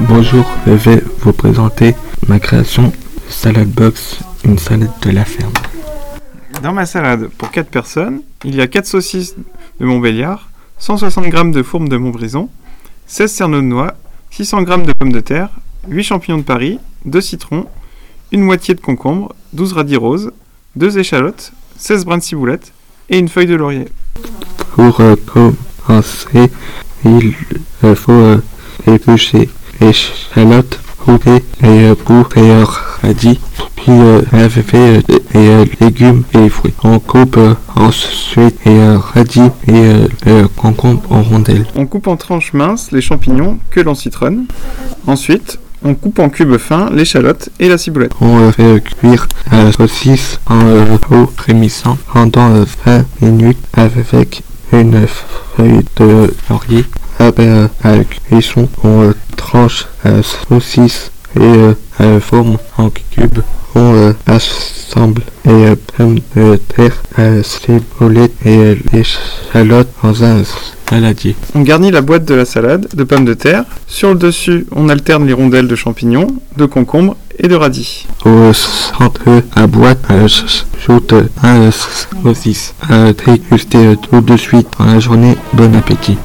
Bonjour, je vais vous présenter ma création Salad Box, une salade de la ferme. Dans ma salade pour 4 personnes, il y a 4 saucisses de Montbéliard, 160 g de fourme de Montbrison, 16 cerneaux de noix, 600 g de pommes de terre, 8 champignons de Paris, 2 citrons, une moitié de concombre, 12 radis roses, 2 échalotes, 16 brins de ciboulette et une feuille de laurier. Pour euh, commencer, il euh, faut euh, éplucher échalotes, couper et euh, couper radis, puis euh, et légumes et fruits. On coupe ensuite et radis et concombre en rondelles. On coupe en tranches minces les champignons que l'on citronne. Ensuite, on coupe en cubes fins l'échalote et la ciboulette. On euh, fait cuire la saucisse en euh, eau frémissant pendant euh, 20 minutes avec une feuille de laurier. Après euh, la cuisson, on euh, tranche la saucisse et euh, la forme en cubes. On euh, assemble les euh, pommes de terre, la ciboulette et euh, l'échalote dans un saladier. On garnit la boîte de la salade de pommes de terre. Sur le dessus, on alterne les rondelles de champignons, de concombre et de radis. Au centre la boîte, euh, j'ajoute un saucisse. À déguster tout de suite dans la journée. Bon appétit.